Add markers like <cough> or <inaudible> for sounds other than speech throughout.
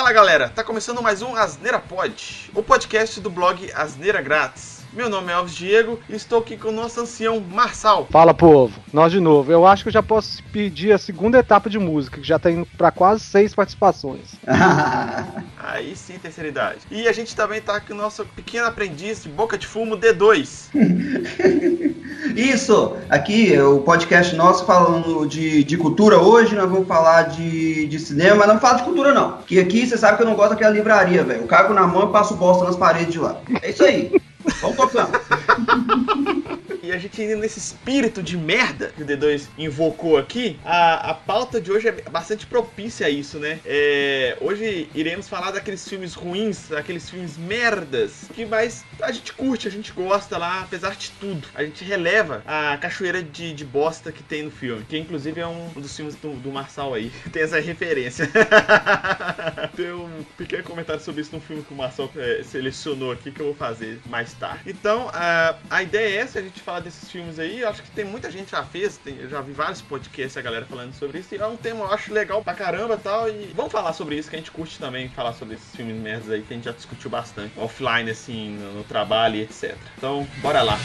Fala galera, tá começando mais um Asneira Pod, o podcast do blog Asneira Grátis. Meu nome é Alves Diego e estou aqui com o nosso ancião Marçal. Fala, povo. Nós de novo. Eu acho que eu já posso pedir a segunda etapa de música, que já tá indo pra quase seis participações. <laughs> Aí sim, terceira idade. E a gente também tá com o nosso pequeno aprendiz de boca de fumo D2. <laughs> Isso! Aqui, o podcast nosso falando de, de cultura. Hoje nós vamos falar de, de cinema, mas não fala de cultura, não. Que aqui você sabe que eu não gosto daquela livraria, velho. Eu cago na mão e passo bosta nas paredes de lá. É isso aí. Vamos tocando. <laughs> A gente indo nesse espírito de merda que o D2 invocou aqui, a, a pauta de hoje é bastante propícia a isso, né? É, hoje iremos falar daqueles filmes ruins, daqueles filmes merdas, que mais a gente curte, a gente gosta lá, apesar de tudo. A gente releva a cachoeira de, de bosta que tem no filme, que inclusive é um dos filmes do, do Marçal aí. <laughs> Tem essa referência. <laughs> tem um pequeno comentário sobre isso no filme que o Marçal é, selecionou aqui que eu vou fazer mais tarde. Então, a, a ideia é essa, a gente falar desses filmes aí. Eu acho que tem muita gente já fez, tem, eu já vi vários podcasts a galera falando sobre isso. E é um tema eu acho legal pra caramba e tal. E vamos falar sobre isso, que a gente curte também falar sobre esses filmes merdas aí que a gente já discutiu bastante offline, assim, no, no trabalho e etc. Então, bora lá.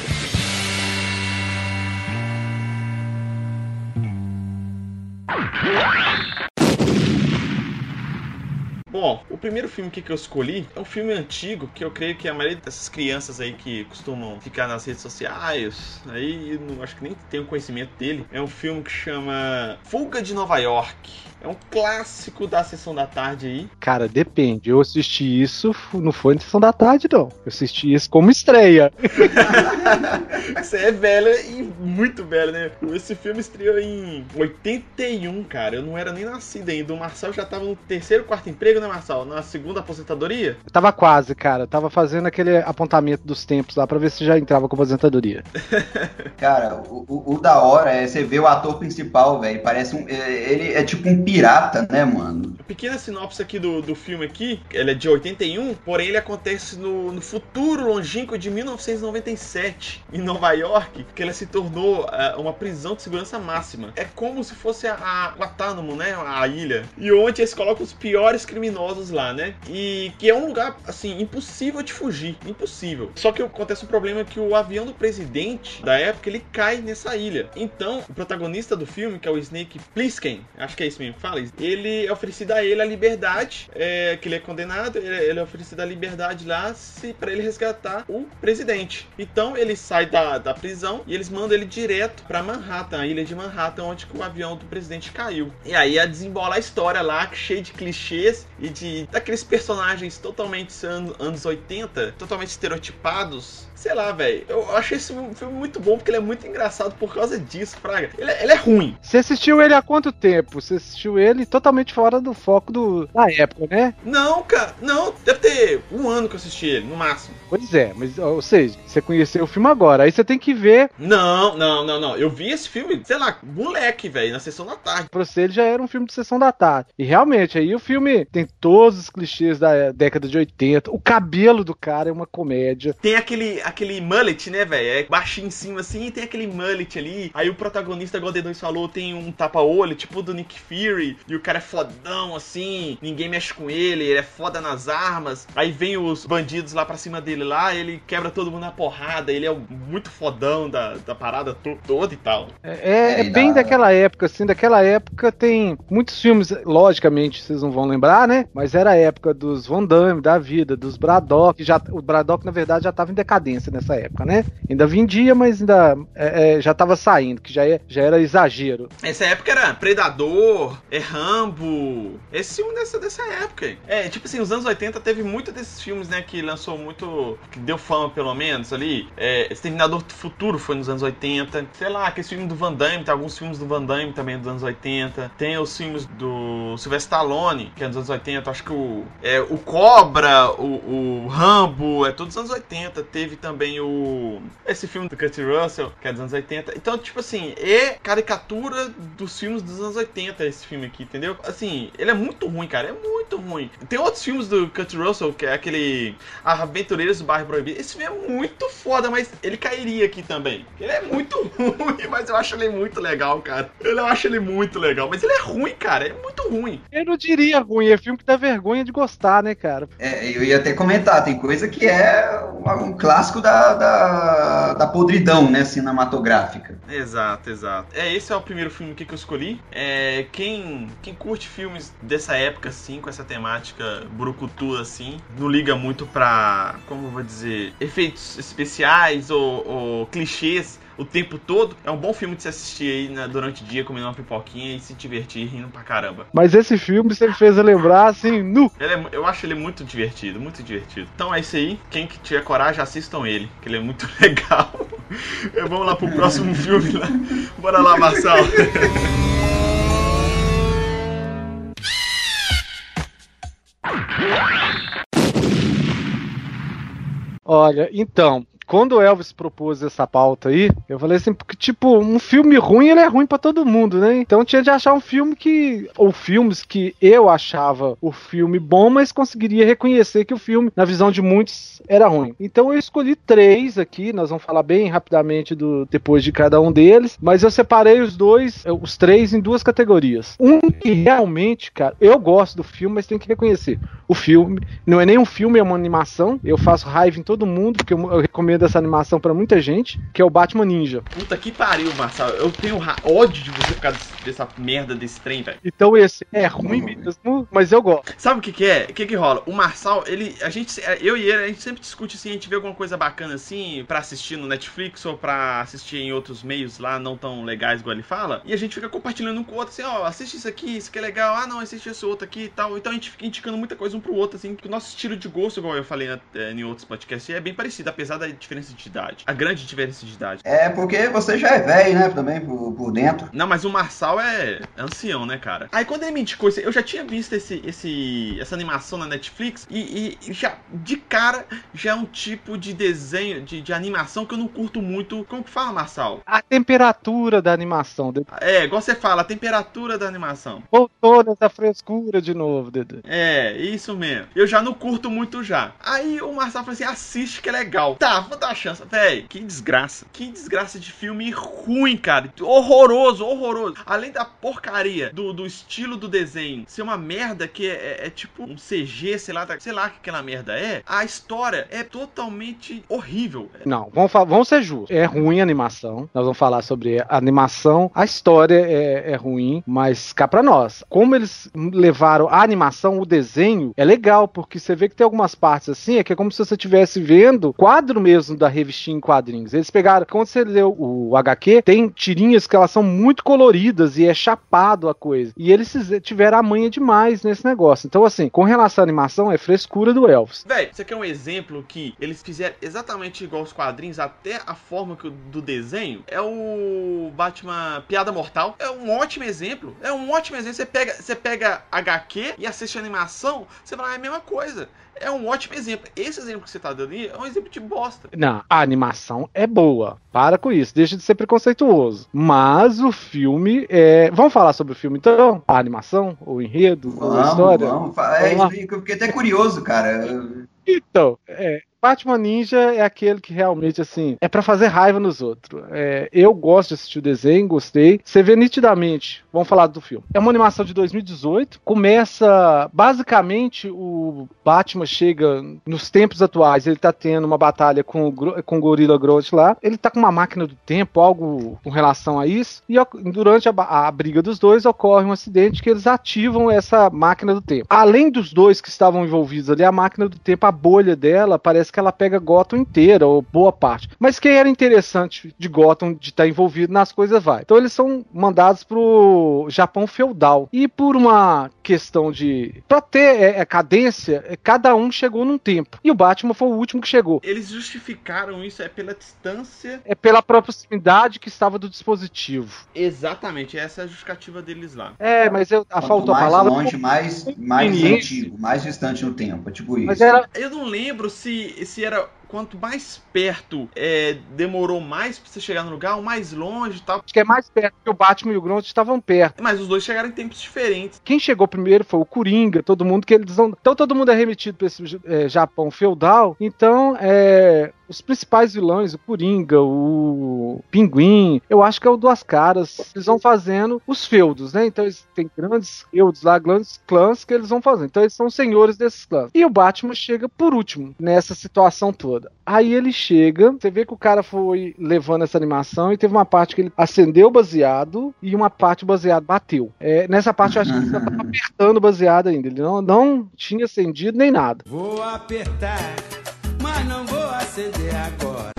Bom, o primeiro filme que eu escolhi é um filme antigo que eu creio que a maioria dessas crianças aí que costumam ficar nas redes sociais, aí não acho que nem tem o conhecimento dele. É um filme que chama Fuga de Nova York. É um clássico da sessão da tarde aí. Cara, depende. Eu assisti isso, não foi na sessão da tarde, não. Eu assisti isso como estreia. <laughs> Você é velha e muito velha, né? Esse filme estreou em 81, cara. Eu não era nem nascido ainda. O Marcel já tava no terceiro, quarto emprego, né, Marcel? Na segunda aposentadoria? Eu tava quase, cara. Eu tava fazendo aquele apontamento dos tempos lá pra ver se já entrava com aposentadoria. <laughs> Cara, o, o, o da hora é você ver o ator principal, velho. Parece um. é- Ele é tipo um pirata, né, mano? Pequena sinopse aqui do, do filme aqui, ele é de 81, porém ele acontece no, no futuro longínquo de 1997, em Nova York, que ela se tornou ah, uma prisão de segurança máxima. É como se fosse a, a Guantánamo, né, a ilha, e onde eles colocam os piores criminosos lá, né, e que é um lugar, assim, impossível de fugir, impossível. Só que acontece um problema que o avião do presidente da época, ele cai nessa ilha. Então, o protagonista do filme, que é o Snake Plissken, acho que é isso mesmo fala, ele é oferecido a ele a liberdade, é, que ele é condenado, ele, ele é oferecido a liberdade lá se para ele resgatar o presidente. Então ele sai da, da prisão e eles mandam ele direto pra Manhattan, a ilha de Manhattan, onde o avião do presidente caiu. E aí a desembola a história lá, cheia de clichês e de daqueles personagens totalmente an- anos 80, totalmente estereotipados. Sei lá, velho. Eu achei esse filme muito bom porque ele é muito engraçado por causa disso, Fraga. Ele é, ele é ruim. Você assistiu ele há quanto tempo? Você assistiu ele totalmente fora do foco do, da época, né? Não, cara, não. Deve ter um ano que eu assisti ele, no máximo. Pois é, mas, ou seja, você conheceu o filme agora. Aí você tem que ver, Não, não, não, não. Eu vi esse filme, sei lá, moleque, velho, na sessão da tarde. pra você ele já era um filme de sessão da tarde. E realmente, aí o filme tem todos os clichês da década de 80. O cabelo do cara é uma comédia. Tem aquele, aquele mullet, né, velho? É baixinho em cima assim e tem aquele mullet ali. Aí o protagonista, igual o D2 falou, tem um tapa-olho, tipo do Nick Fury. E o cara é fodão assim, ninguém mexe com ele, ele é foda nas armas. Aí vem os bandidos lá pra cima dele lá, ele quebra todo mundo na porrada. Ele é o muito fodão da, da parada to- toda e tal. É, é- É, bem da- daquela época, assim, daquela época tem muitos filmes, logicamente, vocês não vão lembrar, né? Mas era a época dos Van Damme, da vida, dos Braddock, já, o Braddock, na verdade, já tava em decadência nessa época, né? Ainda vendia, mas ainda é, é, já tava saindo, que já, é- já era exagero. Essa época era Predador, é Rambo. Esse filme dessa, dessa época. aí. É, tipo assim, os anos 80 teve muito desses filmes, né, que lançou muito. que deu fama, pelo menos, ali. É, Exterminador do Futuro foi nos anos 80. Sei lá, aquele filme do Van Damme, tem alguns filmes do Van Damme também dos anos 80. Tem os filmes do Sylvester Stallone, que é dos anos 80. Acho que o. É, o Cobra, o, o Rambo, é todos dos anos 80. Teve também o. Esse filme do Kurt Russell, que é dos anos 80. Então, tipo assim, é caricatura dos filmes dos anos 80, esse filme aqui, entendeu? Assim, ele é muito ruim, cara. É muito ruim. Tem outros filmes do Kurt Russell, que é aquele Aventureiros do Bairro Proibido. Esse filme é muito foda, mas ele cairia aqui também. Ele é muito <laughs> ruim, mas eu acho ele muito legal, cara. Eu acho ele muito legal. Mas ele é ruim, cara. É muito ruim. Eu não diria ruim, é filme que dá vergonha de gostar, né, cara? É, eu ia até comentar, tem coisa que é um clássico da, da, da podridão, né, cinematográfica. Exato, exato. É, esse é o primeiro filme que eu escolhi. É, quem, quem curte filmes dessa época, assim, com essa temática brucutu, assim, não liga muito pra, como eu vou dizer, efeitos especiais ou, ou clichês o tempo todo. É um bom filme de se assistir aí né, durante o dia, comendo uma pipoquinha e se divertir rindo pra caramba. Mas esse filme você me fez lembrar, assim, nu. É, eu acho ele muito divertido, muito divertido. Então é isso aí. Quem que tiver coragem, assistam ele, que ele é muito <laughs> legal. Vamos lá pro próximo filme lá. Bora lá, Marcel. <laughs> Olha, então, quando o Elvis propôs essa pauta aí, eu falei assim, porque, tipo, um filme ruim, ele é ruim para todo mundo, né? Então tinha de achar um filme que. Ou filmes que eu achava o filme bom, mas conseguiria reconhecer que o filme, na visão de muitos, era ruim. Então eu escolhi três aqui, nós vamos falar bem rapidamente do depois de cada um deles, mas eu separei os dois, os três, em duas categorias. Um que realmente, cara, eu gosto do filme, mas tem que reconhecer. O filme não é nem um filme, é uma animação. Eu faço raiva em todo mundo, porque eu, eu recomendo essa animação para muita gente, que é o Batman Ninja. Puta que pariu, Marcelo. Eu tenho ódio de você por causa dessa merda desse trem, velho. Então esse é ruim mesmo, mas eu gosto. Sabe o que, que é? O que, que rola? O Marçal, ele. A gente. Eu e ele, a gente sempre discute assim, a gente vê alguma coisa bacana assim para assistir no Netflix ou para assistir em outros meios lá não tão legais igual ele fala. E a gente fica compartilhando um com o outro assim, ó, assiste isso aqui, isso aqui é legal. Ah, não, assiste esse outro aqui e tal. Então a gente fica indicando muita coisa um pro outro, assim, que o nosso estilo de gosto, igual eu falei na, eh, em outros podcasts, é bem parecido, apesar da diferença de idade. A grande diferença de idade. É, porque você já é velho, né? Também por, por dentro. Não, mas o Marçal é ancião, né, cara? Aí quando ele me indicou isso, eu já tinha visto esse, esse, essa animação na Netflix e, e já, de cara, já é um tipo de desenho, de, de animação que eu não curto muito. Como que fala, Marçal? A temperatura da animação. É, igual você fala, a temperatura da animação. Voltou nessa frescura de novo, Dedê. É, isso mesmo. Eu já não curto muito já. Aí o Marçal falou assim: assiste que é legal. Tá, vou dar uma chance. Véi, que desgraça. Que desgraça de filme ruim, cara. Horroroso, horroroso. Além da porcaria do, do estilo do desenho ser uma merda que é, é, é tipo um CG, sei lá, sei lá que aquela merda é, a história é totalmente horrível. Não, vamos, vamos ser justos. É ruim a animação. Nós vamos falar sobre a animação. A história é, é ruim, mas cá pra nós. Como eles levaram a animação, o desenho, é legal, porque você vê que tem algumas partes assim, é que é como se você estivesse vendo quadro mesmo da revistinha em quadrinhos. Eles pegaram, quando você leu o HQ, tem tirinhas que elas são muito coloridas e é chapado a coisa. E eles tiveram a manha demais nesse negócio. Então, assim, com relação à animação, é frescura do Elvis. Véi, você quer um exemplo que eles fizeram exatamente igual os quadrinhos, até a forma que, do desenho? É o Batman Piada Mortal. É um ótimo exemplo. É um ótimo exemplo. Você pega, você pega HQ e assiste a animação, você fala, ah, é a mesma coisa é um ótimo exemplo. Esse exemplo que você tá dando aí é um exemplo de bosta. Não, a animação é boa. Para com isso, deixa de ser preconceituoso. Mas o filme é. Vamos falar sobre o filme então? A animação, o enredo, vamos, a história? Vamos, é, vamos eu fiquei até curioso, cara. Então, é, Batman Ninja é aquele que realmente, assim, é para fazer raiva nos outros. É, eu gosto de assistir o desenho, gostei. Você vê nitidamente, vamos falar do filme. É uma animação de 2018. Começa, basicamente, o Batman chega nos tempos atuais. Ele tá tendo uma batalha com o, com o Gorilla Grodd lá. Ele tá com uma máquina do tempo, algo com relação a isso. E durante a, a briga dos dois, ocorre um acidente que eles ativam essa máquina do tempo. Além dos dois que estavam envolvidos ali, a máquina do tempo, a bolha dela, parece que ela pega Gotham inteira, ou boa parte. Mas quem era interessante de Gotham de estar tá envolvido nas coisas vai. Então eles são mandados pro Japão feudal. E por uma questão de. Pra ter é, é, cadência, é, cada um chegou num tempo. E o Batman foi o último que chegou. Eles justificaram isso, é pela distância. É pela proximidade que estava do dispositivo. Exatamente, essa é a justificativa deles lá. É, mas eu, a falta a palavra. longe, mais, mais antigo, mais distante no tempo. É tipo isso. Mas era... Eu não lembro se, se era quanto mais perto é, demorou mais pra você chegar no lugar, o mais longe e tal. Acho que é mais perto, porque o Batman e o Grant estavam perto. Mas os dois chegaram em tempos diferentes. Quem chegou primeiro foi o Coringa, todo mundo que eles não. Então todo mundo é remetido pra esse é, Japão feudal. Então, é, os principais vilões, o Coringa, o Pinguim, eu acho que é o Duas Caras, eles vão fazendo os feudos, né? Então eles têm grandes feudos lá, grandes clãs que eles vão fazendo. Então eles são senhores desses clãs. E o Batman chega por último nessa situação toda. Aí ele chega, você vê que o cara foi levando essa animação e teve uma parte que ele acendeu o baseado e uma parte baseado bateu. É, nessa parte eu acho que ele estava <laughs> apertando o baseado ainda. Ele não, não tinha acendido nem nada. Vou apertar, mas não acender agora.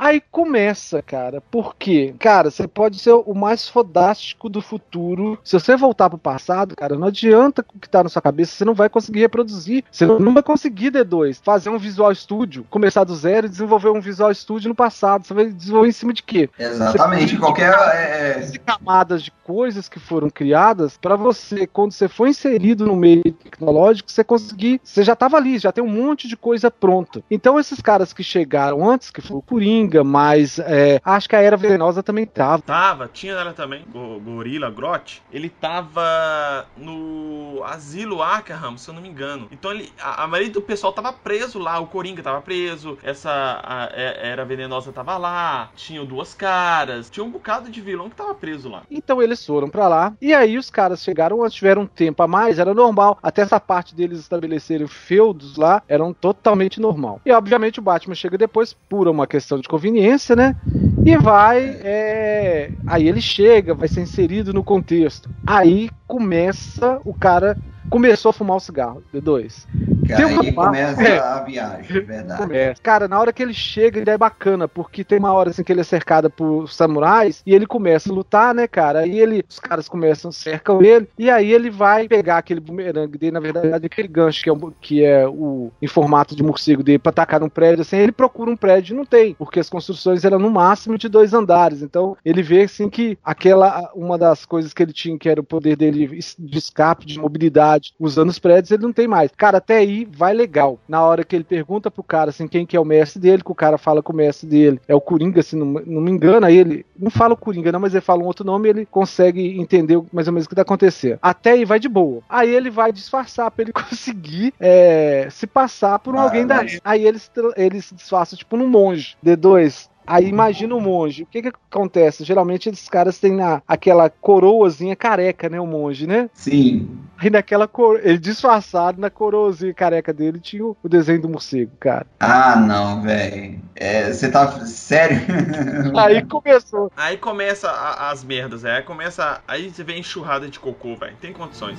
Aí começa, cara. Por quê? Cara, você pode ser o mais fodástico do futuro. Se você voltar pro passado, cara, não adianta o que tá na sua cabeça, você não vai conseguir reproduzir. Você não vai conseguir, D2, fazer um Visual Studio, começar do zero e desenvolver um Visual Studio no passado. Você vai desenvolver em cima de quê? Exatamente. Qualquer. É... camadas de coisas que foram criadas para você, quando você foi inserido no meio tecnológico, você conseguir. Você já tava ali, já tem um monte de coisa pronta. Então, esses caras que chegaram antes, que foi o Coringa, mas é, acho que a Era Venenosa também tava. Tava, tinha ela também, o Gorila Grot. Ele tava no Asilo Arkham, se eu não me engano. Então ele, a, a maioria do pessoal tava preso lá, o Coringa tava preso, essa a, a Era Venenosa tava lá, tinha duas caras, tinha um bocado de vilão que tava preso lá. Então eles foram para lá, e aí os caras chegaram, tiveram um tempo a mais, era normal, até essa parte deles estabelecerem feudos lá, eram totalmente normal. E obviamente o Batman chega depois, por uma questão de conveniência, né? E vai. É... Aí ele chega, vai ser inserido no contexto. Aí começa o cara. Começou a fumar o cigarro, D2. Tem uma aí começa é. a viagem, verdade. Começa. Cara, na hora que ele chega, ele é bacana, porque tem uma hora assim que ele é cercado por samurais e ele começa a lutar, né, cara? Aí ele, os caras começam, cercam ele, e aí ele vai pegar aquele bumerangue dele, na verdade, aquele gancho que é, um, que é o em formato de morcego dele pra atacar num prédio, assim, ele procura um prédio e não tem, porque as construções eram no máximo de dois andares. Então ele vê assim que aquela, uma das coisas que ele tinha, que era o poder dele de escape, de mobilidade, usando os prédios, ele não tem mais. Cara, até aí vai legal. Na hora que ele pergunta pro cara assim, quem que é o mestre dele, que o cara fala que o mestre dele é o Coringa, se não, não me engano, aí ele não fala o Coringa, não, mas ele fala um outro nome e ele consegue entender mais ou menos o que tá acontecendo. Até aí vai de boa. Aí ele vai disfarçar pra ele <laughs> conseguir é, se passar por um ah, alguém mas... da. Aí ele, ele se disfarça tipo num monge. D2, Aí imagina o monge. O que que acontece? Geralmente esses caras têm na, aquela coroazinha careca, né? O monge, né? Sim. Aí naquela cor... ele disfarçado na coroazinha careca dele tinha o, desenho do morcego, cara. Ah, não, velho. Você é, tá sério? <laughs> Aí começou. Aí começa a, as merdas, é. Aí começa. Aí você vê enxurrada de cocô, velho. Tem condições.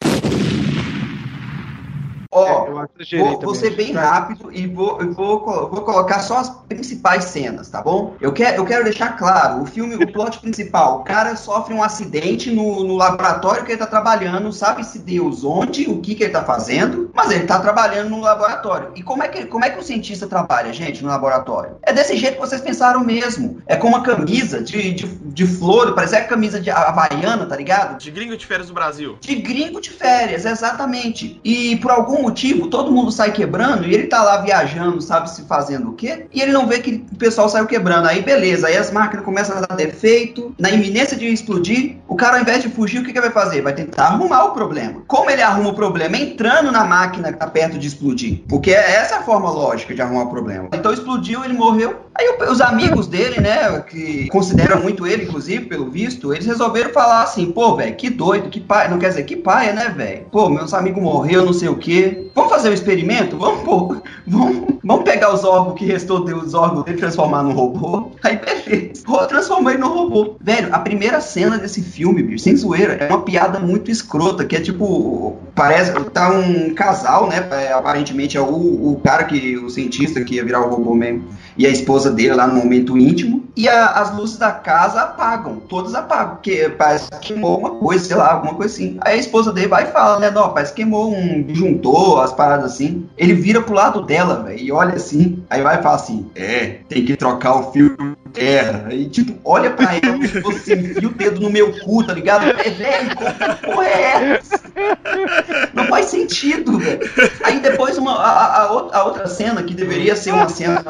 Ó, é, vou, vou ser bem rápido e vou, vou, vou colocar só as principais cenas, tá bom? Eu quero, eu quero deixar claro, o filme, o plot principal, o cara sofre um acidente no, no laboratório que ele tá trabalhando, sabe-se Deus onde, o que que ele tá fazendo, mas ele tá trabalhando no laboratório. E como é que, como é que o cientista trabalha, gente, no laboratório? É desse jeito que vocês pensaram mesmo. É com uma camisa de, de, de flor, parece a camisa de havaiana, tá ligado? De gringo de férias do Brasil. De gringo de férias, exatamente. E por algum motivo, todo mundo sai quebrando e ele tá lá viajando, sabe se fazendo o quê? E ele não vê que o pessoal saiu quebrando. Aí beleza, aí as máquinas começam a dar defeito, na iminência de explodir, o cara ao invés de fugir, o que, que vai fazer? Vai tentar arrumar o problema. Como ele arruma o problema? Entrando na máquina que tá perto de explodir. Porque essa é a forma lógica de arrumar o problema. Então explodiu, ele morreu. Aí os amigos dele, né, que consideram muito ele, inclusive, pelo visto, eles resolveram falar assim, pô, velho, que doido, que pai, não quer dizer que paia, né, velho? Pô, meus amigos morreu, não sei o quê. Vamos fazer um experimento? Vamos, pô, vamos, vamos pegar os órgãos que restou dos órgãos e transformar num robô? Aí, beleza. Transformei no robô. Velho, a primeira cena desse filme, bicho, sem zoeira, é uma piada muito escrota, que é tipo, parece, tá um casal, né, é, aparentemente é o, o cara que, o cientista que ia virar o robô mesmo, e a esposa dele lá no momento íntimo, e a- as luzes da casa apagam, todas apagam, porque parece que queimou alguma coisa, sei lá, alguma coisa assim. Aí a esposa dele vai e fala, né, não, parece que queimou um disjuntor, as paradas assim. Ele vira pro lado dela, velho, e olha assim, aí vai e fala assim, é, tem que trocar o fio terra. E tipo, olha pra ela como se fosse enfia o dedo no meu cu, tá ligado? É, velho, porra é essa? Não faz sentido, velho. Aí depois uma, a, a- outra- cena, que deveria ser uma cena,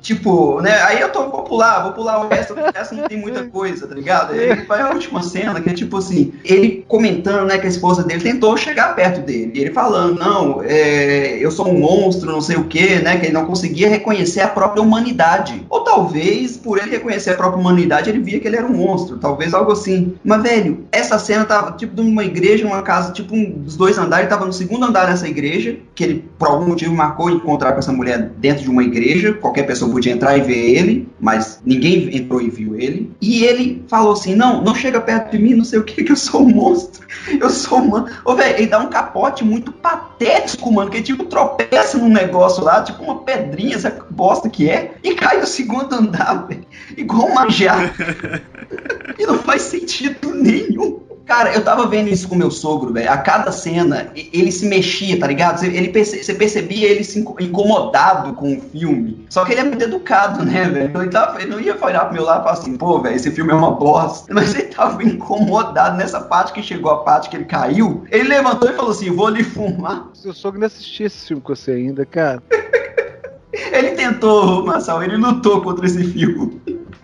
tipo, né? Aí eu tô, vou pular, vou pular o resto, porque essa não tem muita coisa, tá ligado? Aí vai a última cena, que é tipo assim, ele comentando, né, que a esposa dele tentou chegar perto dele. Ele falando, não, é, eu sou um monstro, não sei o que, né? Que ele não conseguia reconhecer a própria humanidade. Ou talvez, por ele reconhecer a própria humanidade, ele via que ele era um monstro. Talvez algo assim. Mas, velho, essa cena tava tipo numa igreja, numa casa, tipo um dos dois andares, tava no segundo andar dessa igreja, que ele, por algum motivo, marcou encontrar com essa mulher dentro de uma igreja. Qualquer pessoa podia entrar e ver ele, mas ninguém entrou e viu ele. E ele falou assim: não, não chega perto de mim, não sei o que, que eu sou um monstro. <laughs> Eu sou humano. Ô, velho, ele dá um capote muito patético, mano, que ele tipo tropeça num negócio lá, tipo uma pedrinha, essa bosta que é, e cai do segundo andar, <laughs> velho. Igual um majá. e não faz sentido nenhum. Cara, eu tava vendo isso com meu sogro, velho. A cada cena, ele se mexia, tá ligado? Você, ele perce- você percebia ele se inco- incomodado com o filme. Só que ele é muito educado, né, velho? Então ele, ele não ia olhar pro meu lado e falar assim, pô, velho, esse filme é uma bosta. Mas ele tava incomodado nessa parte que chegou a parte que ele caiu. Ele levantou e falou assim: vou ali fumar. Seu sogro não assistia esse filme com você ainda, cara. <laughs> Ele tentou, Marcel, ele lutou contra esse filme.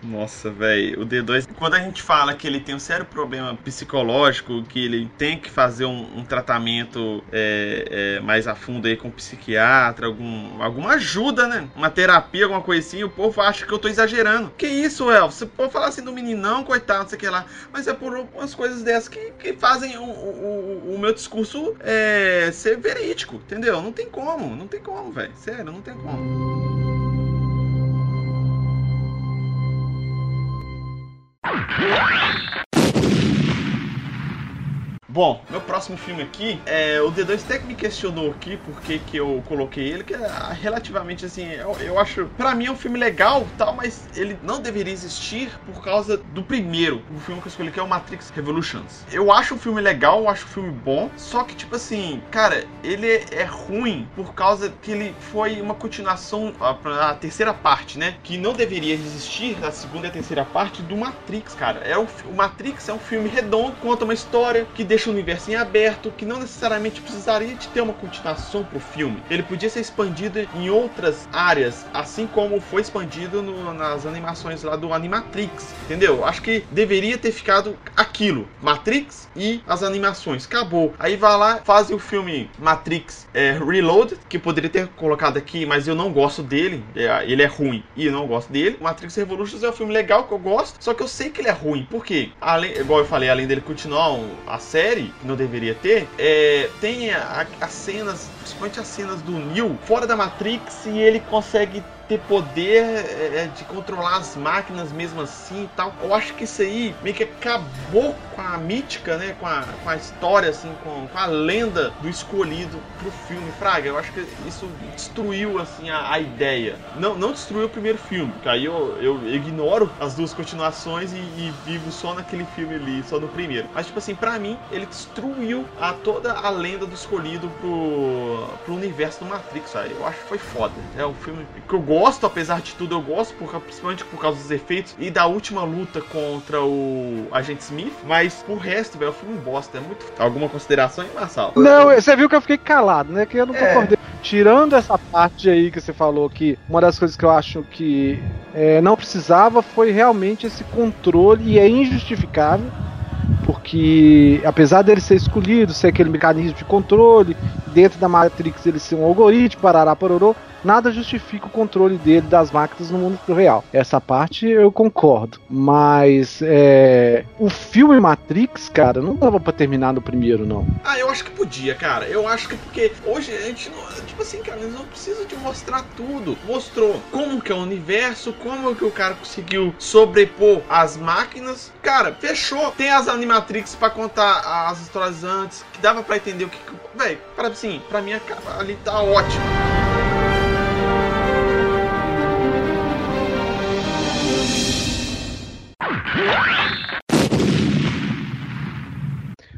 Nossa, velho, o D2, quando a gente fala que ele tem um sério problema psicológico, que ele tem que fazer um, um tratamento é, é, mais a fundo aí com um psiquiatra, algum, alguma ajuda, né? Uma terapia, alguma assim, o povo acha que eu tô exagerando. Que isso, El? Você pode falar assim do meninão, coitado, não sei o que lá, mas é por umas coisas dessas que, que fazem o, o, o- o meu discurso é, ser verídico, entendeu? Não tem como, não tem como, velho. Sério, não tem como. Yeah. <laughs> Bom, meu próximo filme aqui, é, o D2 até que me questionou aqui por que, eu coloquei ele, que é relativamente assim, eu, eu acho, pra mim é um filme legal tal, mas ele não deveria existir por causa do primeiro, o filme que eu escolhi que é o Matrix Revolutions. Eu acho o filme legal, eu acho o filme bom, só que tipo assim, cara, ele é, ruim por causa que ele foi uma continuação a, pra terceira parte, né? Que não deveria existir a segunda e a terceira parte do Matrix, cara. É o Matrix é um filme redondo, conta uma história que deixa o universo em aberto, que não necessariamente precisaria de ter uma continuação pro filme. Ele podia ser expandido em outras áreas, assim como foi expandido no- nas animações lá do Animatrix, entendeu? Acho que deveria ter ficado aquilo, Matrix e as animações, acabou. Aí vai lá, fazem o filme Matrix é, Reloaded, que poderia ter colocado aqui, mas eu não gosto dele, é, ele é ruim e eu não gosto dele. Matrix Revolutions é um filme legal que eu gosto, só que eu sei que ele é ruim, por quê? Além, igual eu falei, além dele continuar a série, que não deveria ter, é, tem as cenas, principalmente as cenas do Neo fora da Matrix e ele consegue ter poder é, de controlar as máquinas mesmo assim e tal. Eu acho que isso aí meio que acabou com a mítica, né? Com a, com a história, assim, com, com a lenda do escolhido pro filme. Fraga, eu acho que isso destruiu, assim, a, a ideia. Não, não destruiu o primeiro filme, que aí eu, eu ignoro as duas continuações e, e vivo só naquele filme ali, só no primeiro. Mas, tipo assim, pra mim, ele destruiu a, toda a lenda do escolhido pro, pro universo do Matrix, sabe? Eu acho que foi foda. É um filme que eu gosto, apesar de tudo, eu gosto, por, principalmente por causa dos efeitos e da última luta contra o Agente Smith. Mas por resto, velho, é um filme bosta. É muito. Alguma consideração aí, Marçal? Não, você viu que eu fiquei calado, né? Que eu não É. concordei. Tirando essa parte aí que você falou que uma das coisas que eu acho que é, não precisava foi realmente esse controle e é injustificável. Porque apesar dele ser escolhido, ser aquele mecanismo de controle, dentro da Matrix ele ser um algoritmo, parará, pororô, nada justifica o controle dele das máquinas no mundo real. Essa parte eu concordo. Mas é, o filme Matrix, cara, não dava pra terminar no primeiro, não. Ah, eu acho que podia, cara. Eu acho que porque hoje a gente não. Tipo assim, cara, eles não precisam de mostrar tudo. Mostrou como que é o universo, como que o cara conseguiu sobrepor as máquinas. Cara, fechou. Tem as Animatrix pra contar as histórias antes, que dava pra entender o que. Véi, para assim, pra mim ali tá ótimo.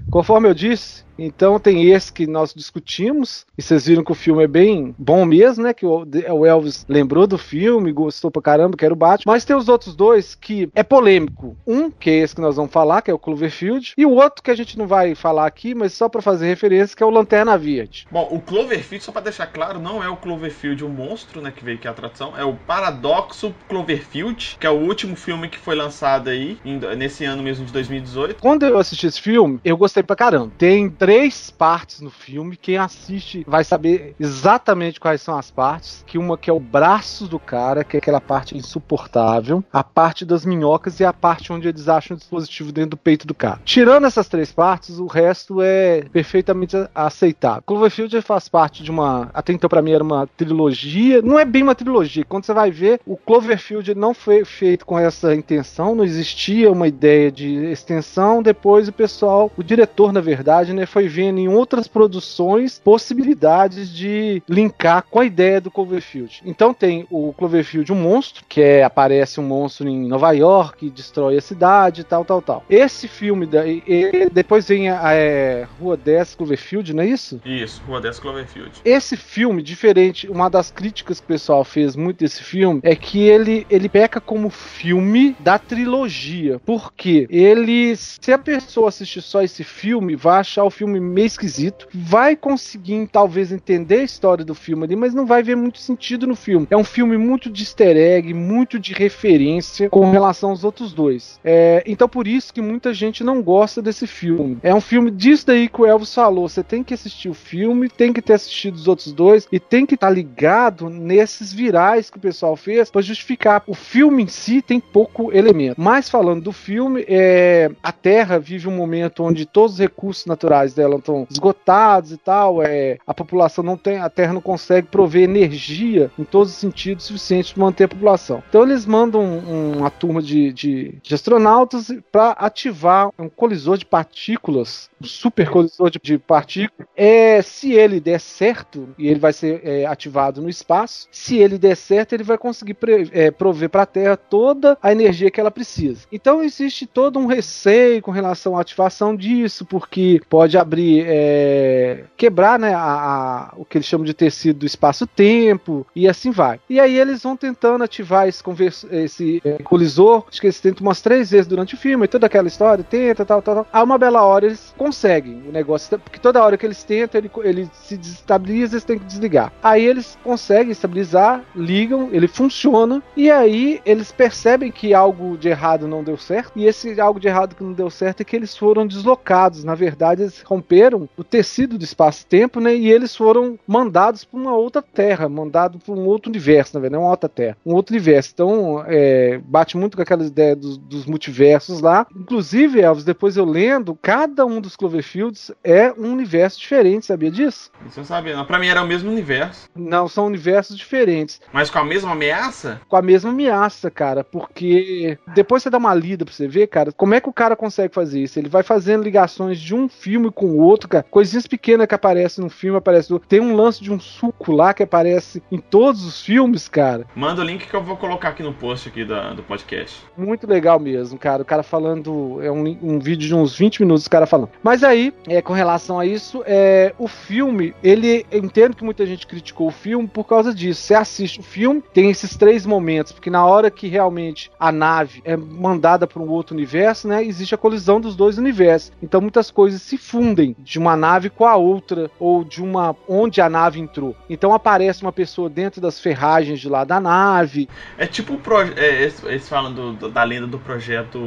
Conforme eu disse, então tem esse que nós discutimos, e vocês viram que o filme é bem bom mesmo, né? Que o Elvis lembrou do filme, gostou pra caramba, que era o Batman. Mas tem os outros dois que é polêmico. Um, que é esse que nós vamos falar, que é o Cloverfield, e o outro que a gente não vai falar aqui, mas só para fazer referência, que é o Lanterna Verde. Bom, o Cloverfield, só para deixar claro, não é o Cloverfield o monstro, né, que veio aqui a tradução, é o Paradoxo Cloverfield, que é o último filme que foi lançado aí, nesse ano mesmo de 2018. Quando eu assisti esse filme, eu gostei pra caramba. Tem três partes no filme. Quem assiste vai saber exatamente quais são as partes. Que uma que é o braço do cara, que é aquela parte insuportável, a parte das minhocas e a parte onde eles acham o dispositivo dentro do peito do cara. Tirando essas três partes, o resto é perfeitamente aceitável. Cloverfield faz parte de uma, até então para mim era uma trilogia, não é bem uma trilogia. Quando você vai ver, o Cloverfield não foi feito com essa intenção, não existia uma ideia de extensão. Depois o pessoal, o diretor na verdade, né, foi foi vendo em outras produções possibilidades de linkar com a ideia do Cloverfield. Então tem o Cloverfield, um monstro, que é, aparece um monstro em Nova York, destrói a cidade, tal, tal, tal. Esse filme, da, e, e depois vem a, a é, Rua 10 Cloverfield, não é isso? Isso, Rua 10 Cloverfield. Esse filme, diferente, uma das críticas que o pessoal fez muito desse filme é que ele, ele peca como filme da trilogia. Porque ele, se a pessoa assistir só esse filme, vai achar o filme filme meio esquisito. Vai conseguir, talvez, entender a história do filme ali, mas não vai ver muito sentido no filme. É um filme muito de easter egg, muito de referência com relação aos outros dois. É, então, por isso que muita gente não gosta desse filme. É um filme disso daí que o Elvis falou. Você tem que assistir o filme, tem que ter assistido os outros dois e tem que estar tá ligado nesses virais que o pessoal fez para justificar. O filme em si tem pouco elemento. Mas falando do filme, é, a Terra vive um momento onde todos os recursos naturais dela estão esgotados e tal, é, a população não tem, a Terra não consegue prover energia em todos os sentidos suficientes para manter a população. Então eles mandam um, uma turma de, de, de astronautas para ativar um colisor de partículas, um super colisor de, de partículas. É, se ele der certo, e ele vai ser é, ativado no espaço, se ele der certo, ele vai conseguir pre, é, prover para a Terra toda a energia que ela precisa. Então existe todo um receio com relação à ativação disso, porque pode abrir, é, quebrar né, a, a, o que eles chamam de tecido do espaço-tempo e assim vai. E aí eles vão tentando ativar esse, esse é, colisor, acho que eles tentam umas três vezes durante o filme, toda aquela história, tenta, tal, tal, tal. A uma bela hora eles conseguem o negócio, porque toda hora que eles tentam, ele, ele se desestabiliza, eles têm que desligar. Aí eles conseguem estabilizar, ligam, ele funciona, e aí eles percebem que algo de errado não deu certo, e esse algo de errado que não deu certo é que eles foram deslocados. Na verdade, eles romperam o tecido do espaço-tempo, né? E eles foram mandados para uma outra terra, mandados para um outro universo, na verdade, não uma outra terra, um outro universo. Então, é, bate muito com aquela ideia dos, dos, multiversos lá. Inclusive, Elvis, depois eu lendo, cada um dos Cloverfields é um universo diferente, sabia disso? Isso eu sabia. Não, pra mim era o mesmo universo. Não, são universos diferentes. Mas com a mesma ameaça? Com a mesma ameaça, cara, porque depois você dá uma lida pra você ver, cara, como é que o cara consegue fazer isso? Ele vai fazendo ligações de um filme com o outro, cara. Coisinhas pequenas que aparecem no filme, aparece no... Tem um lance de um suco lá que aparece em todos os filmes, cara. Manda o link que eu vou colocar aqui no post aqui da, do podcast. Muito legal mesmo, cara. O cara falando. É um, um vídeo de uns 20 minutos, o cara falando. Mas aí, é, com relação a isso, é, o filme, ele. Eu entendo que muita gente criticou o filme por causa disso. Você assiste o filme, tem esses três momentos, porque na hora que realmente a nave é mandada para um outro universo, né? Existe a colisão dos dois universos. Então muitas coisas se fundem confundem de uma nave com a outra ou de uma onde a nave entrou. Então aparece uma pessoa dentro das ferragens de lá da nave. É tipo o projeto. É, eles, eles, falam do, do, da lenda do projeto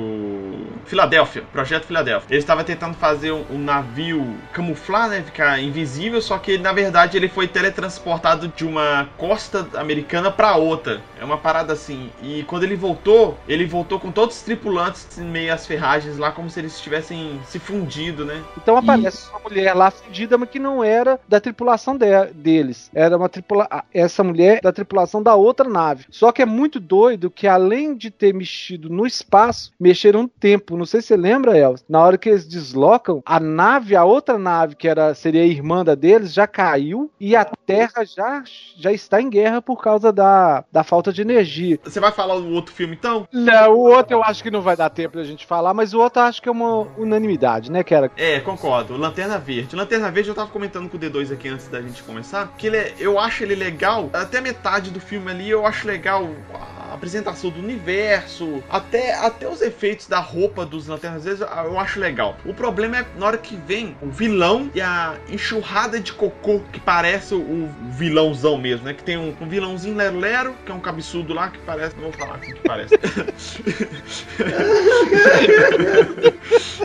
Filadélfia. Projeto Filadélfia. Ele estava tentando fazer um, um, navio camuflar, né? Ficar invisível, só que na verdade ele foi teletransportado de uma costa americana para outra. É uma parada assim. E quando ele voltou, ele voltou com todos os tripulantes em meio às ferragens lá, como se eles tivessem se fundido, né? Então aparece uma mulher lá fudida, mas que não era da tripulação de- deles. Era uma tripula essa mulher da tripulação da outra nave. Só que é muito doido que além de ter mexido no espaço, mexeram no tempo. Não sei se você lembra, Elvis. Na hora que eles deslocam, a nave, a outra nave, que era seria a irmã da deles, já caiu e a Terra já, já está em guerra por causa da, da falta de energia. Você vai falar do outro filme então? Não, o outro eu acho que não vai dar tempo da gente falar, mas o outro eu acho que é uma unanimidade, né, que era É, concordo. Lanterna Verde. Lanterna Verde eu tava comentando com o D2 aqui antes da gente começar, que ele é, eu acho ele legal, até metade do filme ali eu acho legal apresentação do universo, até, até os efeitos da roupa dos Lanternas Verdes eu acho legal. O problema é na hora que vem o vilão e a enxurrada de cocô que parece o vilãozão mesmo, né? Que tem um, um vilãozinho lero-lero, que é um cabeçudo lá que parece, não vou falar assim que parece. <laughs>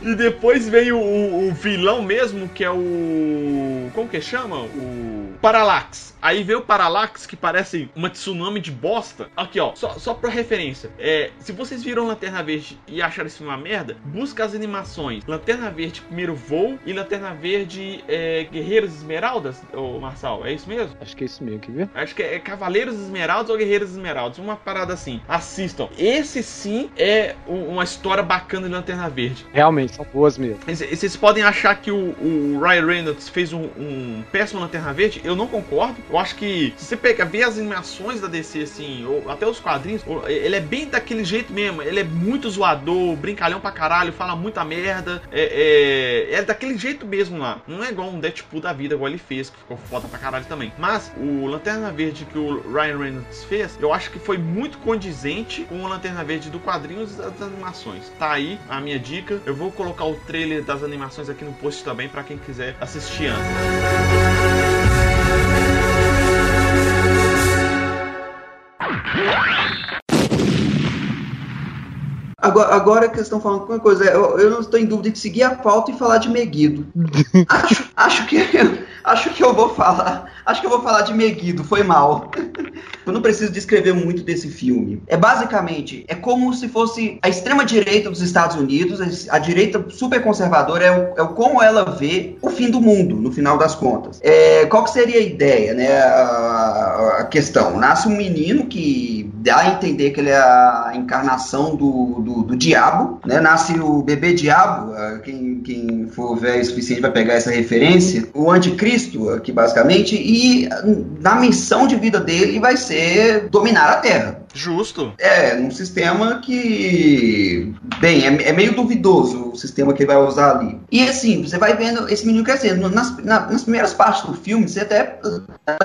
E depois vem o, o- o vilão mesmo, que é o. Como que chama? O. Parallax. Aí vem o Parallax, que parece uma tsunami de bosta. Aqui, ó, só, só pra referência. É, se vocês viram Lanterna Verde e acharam filme uma merda, busca as animações. Lanterna Verde Primeiro Voo e Lanterna Verde é, Guerreiros Esmeraldas, ô Marçal, é isso mesmo? Acho que é isso mesmo, quer ver? Acho que é Cavaleiros Esmeraldas ou Guerreiros Esmeraldas, uma parada assim. Assistam. Esse sim é um- uma história bacana de Lanterna Verde. Realmente, são boas mesmo. Vocês podem achar que o, o Ryan Reynolds fez um, um péssimo Lanterna Verde? Eu não concordo. Eu acho que se você pegar, ver as animações da DC, assim, ou até os quadrinhos, ou- ele é bem daquele jeito mesmo. Ele é muito zoador, brincalhão pra caralho, fala muita merda. É, é, é daquele jeito mesmo lá. Não é igual um Deadpool da vida, igual ele fez, que ficou foda pra caralho também. Mas o Lanterna Verde que o Ryan Reynolds fez, eu acho que foi muito condizente com o Lanterna Verde do quadrinhos e das animações. Tá aí a minha dica. Eu vou colocar o trailer das animações aqui no post também pra quem quiser assistir antes. Agora, agora que estão falando uma coisa, eu, eu não estou em dúvida de seguir a pauta e falar de Meguido. <laughs> acho, acho, que, <laughs> acho que eu vou falar. Acho que eu vou falar de Meguido, foi mal. <laughs> Eu não preciso descrever muito desse filme. É basicamente, é como se fosse a extrema direita dos Estados Unidos, a direita super conservadora, é o, é o como ela vê o fim do mundo, no final das contas. É, qual que seria a ideia, né? A questão. Nasce um menino que dá a entender que ele é a encarnação do, do, do diabo, né? Nasce o bebê diabo, ah, quem, quem for velho o suficiente vai pegar essa referência, o anticristo aqui basicamente, e ah, na missão de vida dele vai ser dominar a Terra. Justo. É, num sistema que. Bem, é, é meio duvidoso o sistema que ele vai usar ali. E assim, você vai vendo esse menino crescendo. Nas, na- nas primeiras partes do filme, você até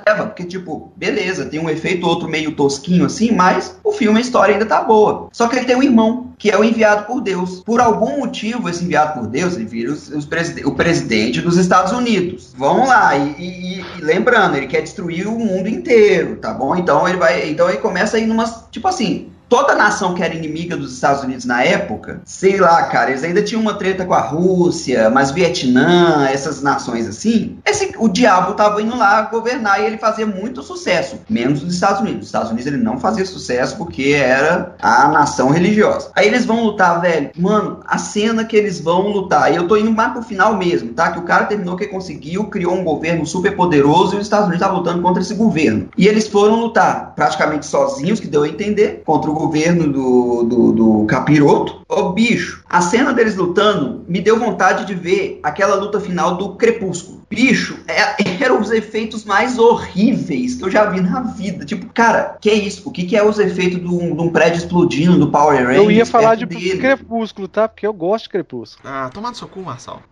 leva, porque, tipo, beleza, tem um efeito outro meio tosquinho assim, mas o filme, a história ainda tá boa. Só que ele tem um irmão, que é o enviado por Deus. Por algum motivo, esse enviado por Deus, ele vira os- os preside- o presidente dos Estados Unidos. Vamos lá, e, e- e lembrando, ele quer destruir o mundo inteiro, tá bom? Então ele vai. Então ele começa a ir. Tipo assim. Toda nação que era inimiga dos Estados Unidos na época, sei lá, cara, eles ainda tinham uma treta com a Rússia, mas Vietnã, essas nações assim. Esse, o diabo tava indo lá governar e ele fazia muito sucesso, menos os Estados Unidos. Os Estados Unidos ele não fazia sucesso porque era a nação religiosa. Aí eles vão lutar, velho. Mano, a cena que eles vão lutar, e eu tô indo mais pro final mesmo, tá? Que o cara terminou que conseguiu, criou um governo super poderoso e os Estados Unidos estavam lutando contra esse governo. E eles foram lutar praticamente sozinhos, que deu a entender, contra o governo do, do, do capiroto. Ô bicho, a cena deles lutando me deu vontade de ver aquela luta final do Crepúsculo. Bicho, é, <laughs> eram os efeitos mais horríveis que eu já vi na vida. Tipo, cara, que é isso? O que, que é os efeitos de um, de um prédio explodindo, do Power Rangers? Eu ia falar de dele? Crepúsculo, tá? Porque eu gosto de Crepúsculo. Ah, toma no seu cu, Marçal.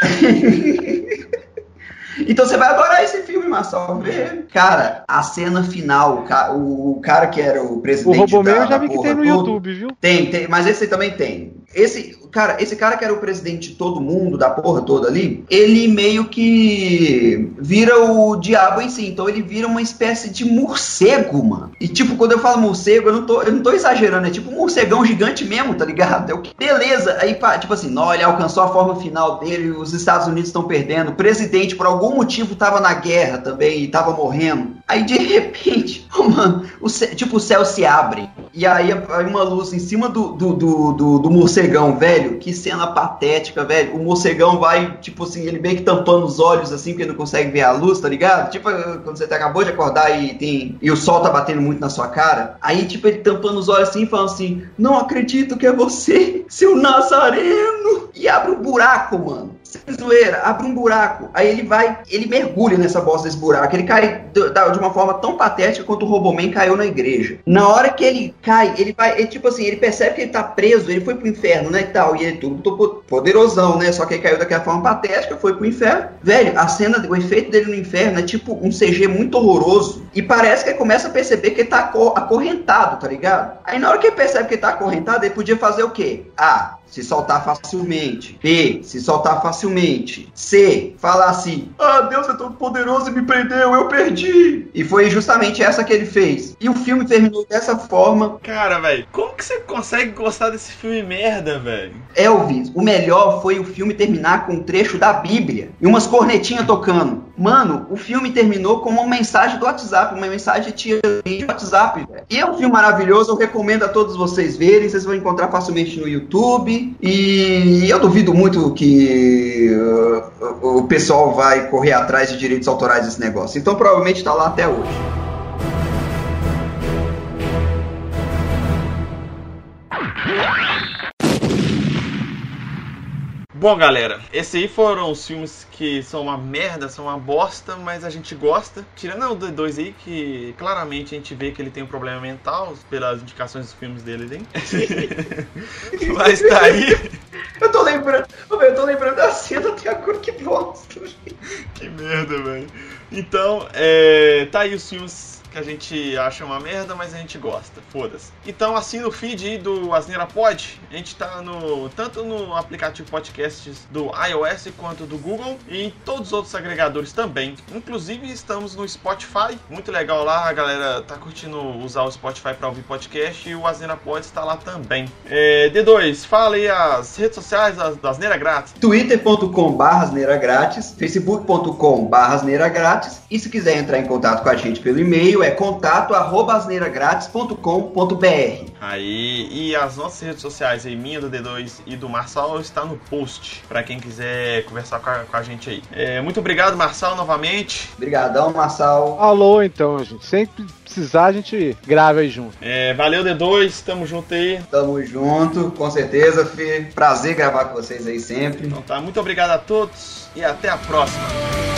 <laughs> Então você vai adorar esse filme, Marcelo. Vê. Cara, a cena final, o ca- o cara que era o O presidente Robomeu da, eu já vi que tem no YouTube, viu? Tem, tem, mas esse também tem. Esse, cara, esse cara que era o presidente de todo mundo, da porra toda ali, ele meio que vira o diabo em si. Então ele vira uma espécie de morcego, mano. E tipo, quando eu falo morcego, eu não tô, eu não tô exagerando, é tipo um morcegão gigante mesmo, tá ligado? É o que beleza. Aí, pá, tipo assim, não, ele alcançou a forma final dele, os Estados Unidos estão perdendo, o presidente por algum motivo tava na guerra também e tava morrendo. Aí de <laughs> repente, oh, <laughs> mano, o tipo, o céu se abre. E aí, aí uma luz em cima do, do, do, do, do morcegão, velho. Que cena patética, velho. O morcegão vai, tipo assim, ele meio que tampando os olhos assim, porque não consegue ver a luz, tá ligado? Tipo quando você acabou de acordar e tem. E o sol tá batendo muito na sua cara. Aí, tipo, ele tampando os olhos assim, falando assim: Não acredito que é você, seu Nazareno! E abre um buraco, mano. Sem zoeira, abre um buraco. Aí ele vai, ele mergulha nessa bosta desse buraco. Ele cai de, uma forma tão patética quanto o Roboman caiu na igreja. Na hora que ele cai, ele vai, ele, tipo assim, ele percebe que ele tá preso, ele foi pro inferno, né, e tal. E ele tudo poderosão, né? Só que ele caiu daquela forma patética, foi pro inferno. Velho, a cena, o efeito dele no inferno é tipo um CG muito horroroso. E parece que ele começa a perceber que ele tá acorrentado, tá ligado? Aí na hora que ele percebe que ele tá acorrentado, ele podia fazer o quê? Ah, se soltar facilmente. B, se soltar facilmente. C, falar assim: Ah, Deus é tão poderoso e me prendeu, eu perdi. E foi justamente essa que ele fez. E o filme terminou dessa forma. Cara, velho, como que você consegue gostar desse filme merda, velho? Elvis, o melhor foi o filme terminar com um trecho da Bíblia e umas cornetinhas tocando. Mano, o filme terminou com uma mensagem do WhatsApp, uma mensagem de WhatsApp. Véio. E é um filme maravilhoso, eu recomendo a todos vocês verem. Vocês vão encontrar facilmente no YouTube. E eu duvido muito que uh, o pessoal vai correr atrás de direitos autorais desse negócio. Então provavelmente está lá até hoje. Bom, galera, esses aí foram os filmes que são uma merda, são uma bosta, mas a gente gosta. Tirando o D2 aí, que claramente a gente vê que ele tem um problema mental pelas indicações dos filmes dele, hein? <laughs> mas tá aí. Eu tô lembrando, eu tô lembrando da cena até agora, que bosta. que merda, velho. Então, é, tá aí os filmes que a gente acha uma merda, mas a gente gosta. Foda-se. Então assina o feed do Asneira Pod. A gente tá no tanto no aplicativo podcasts do iOS quanto do Google e em todos os outros agregadores também. Inclusive estamos no Spotify. Muito legal lá, a galera tá curtindo usar o Spotify para ouvir podcast e o Asneira Pod está lá também. É, D2, fala aí as redes sociais da Asneira Grátis. twitter.com/barra grátis, facebook.com/barra grátis e se quiser entrar em contato com a gente pelo e-mail é contato@asneiragratis.com.br. Aí, e as nossas redes sociais aí, minha do D2 e do Marçal, está no post, para quem quiser conversar com a, com a gente aí. É, muito obrigado, Marçal, novamente. Obrigadão, Marçal. Alô, então, gente. Sempre precisar, a gente grava aí junto. É, valeu, D2, tamo junto aí. Tamo junto, com certeza, Fê. Prazer gravar com vocês aí sempre. Então tá, muito obrigado a todos e até a próxima.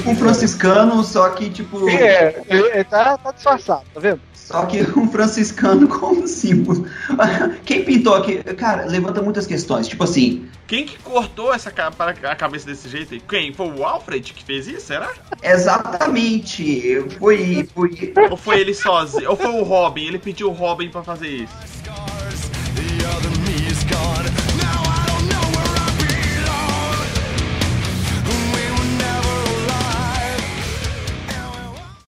Tipo um franciscano, só que tipo. É, ele tá, tá disfarçado, tá vendo? Só que um franciscano <laughs> com um símbolo. Quem pintou aqui? Cara, levanta muitas questões. Tipo assim. Quem que cortou essa a cabeça desse jeito aí? Quem? Foi o Alfred que fez isso, será? Exatamente. Foi. foi... Ou foi ele sozinho? Ou foi o Robin? Ele pediu o Robin pra fazer isso?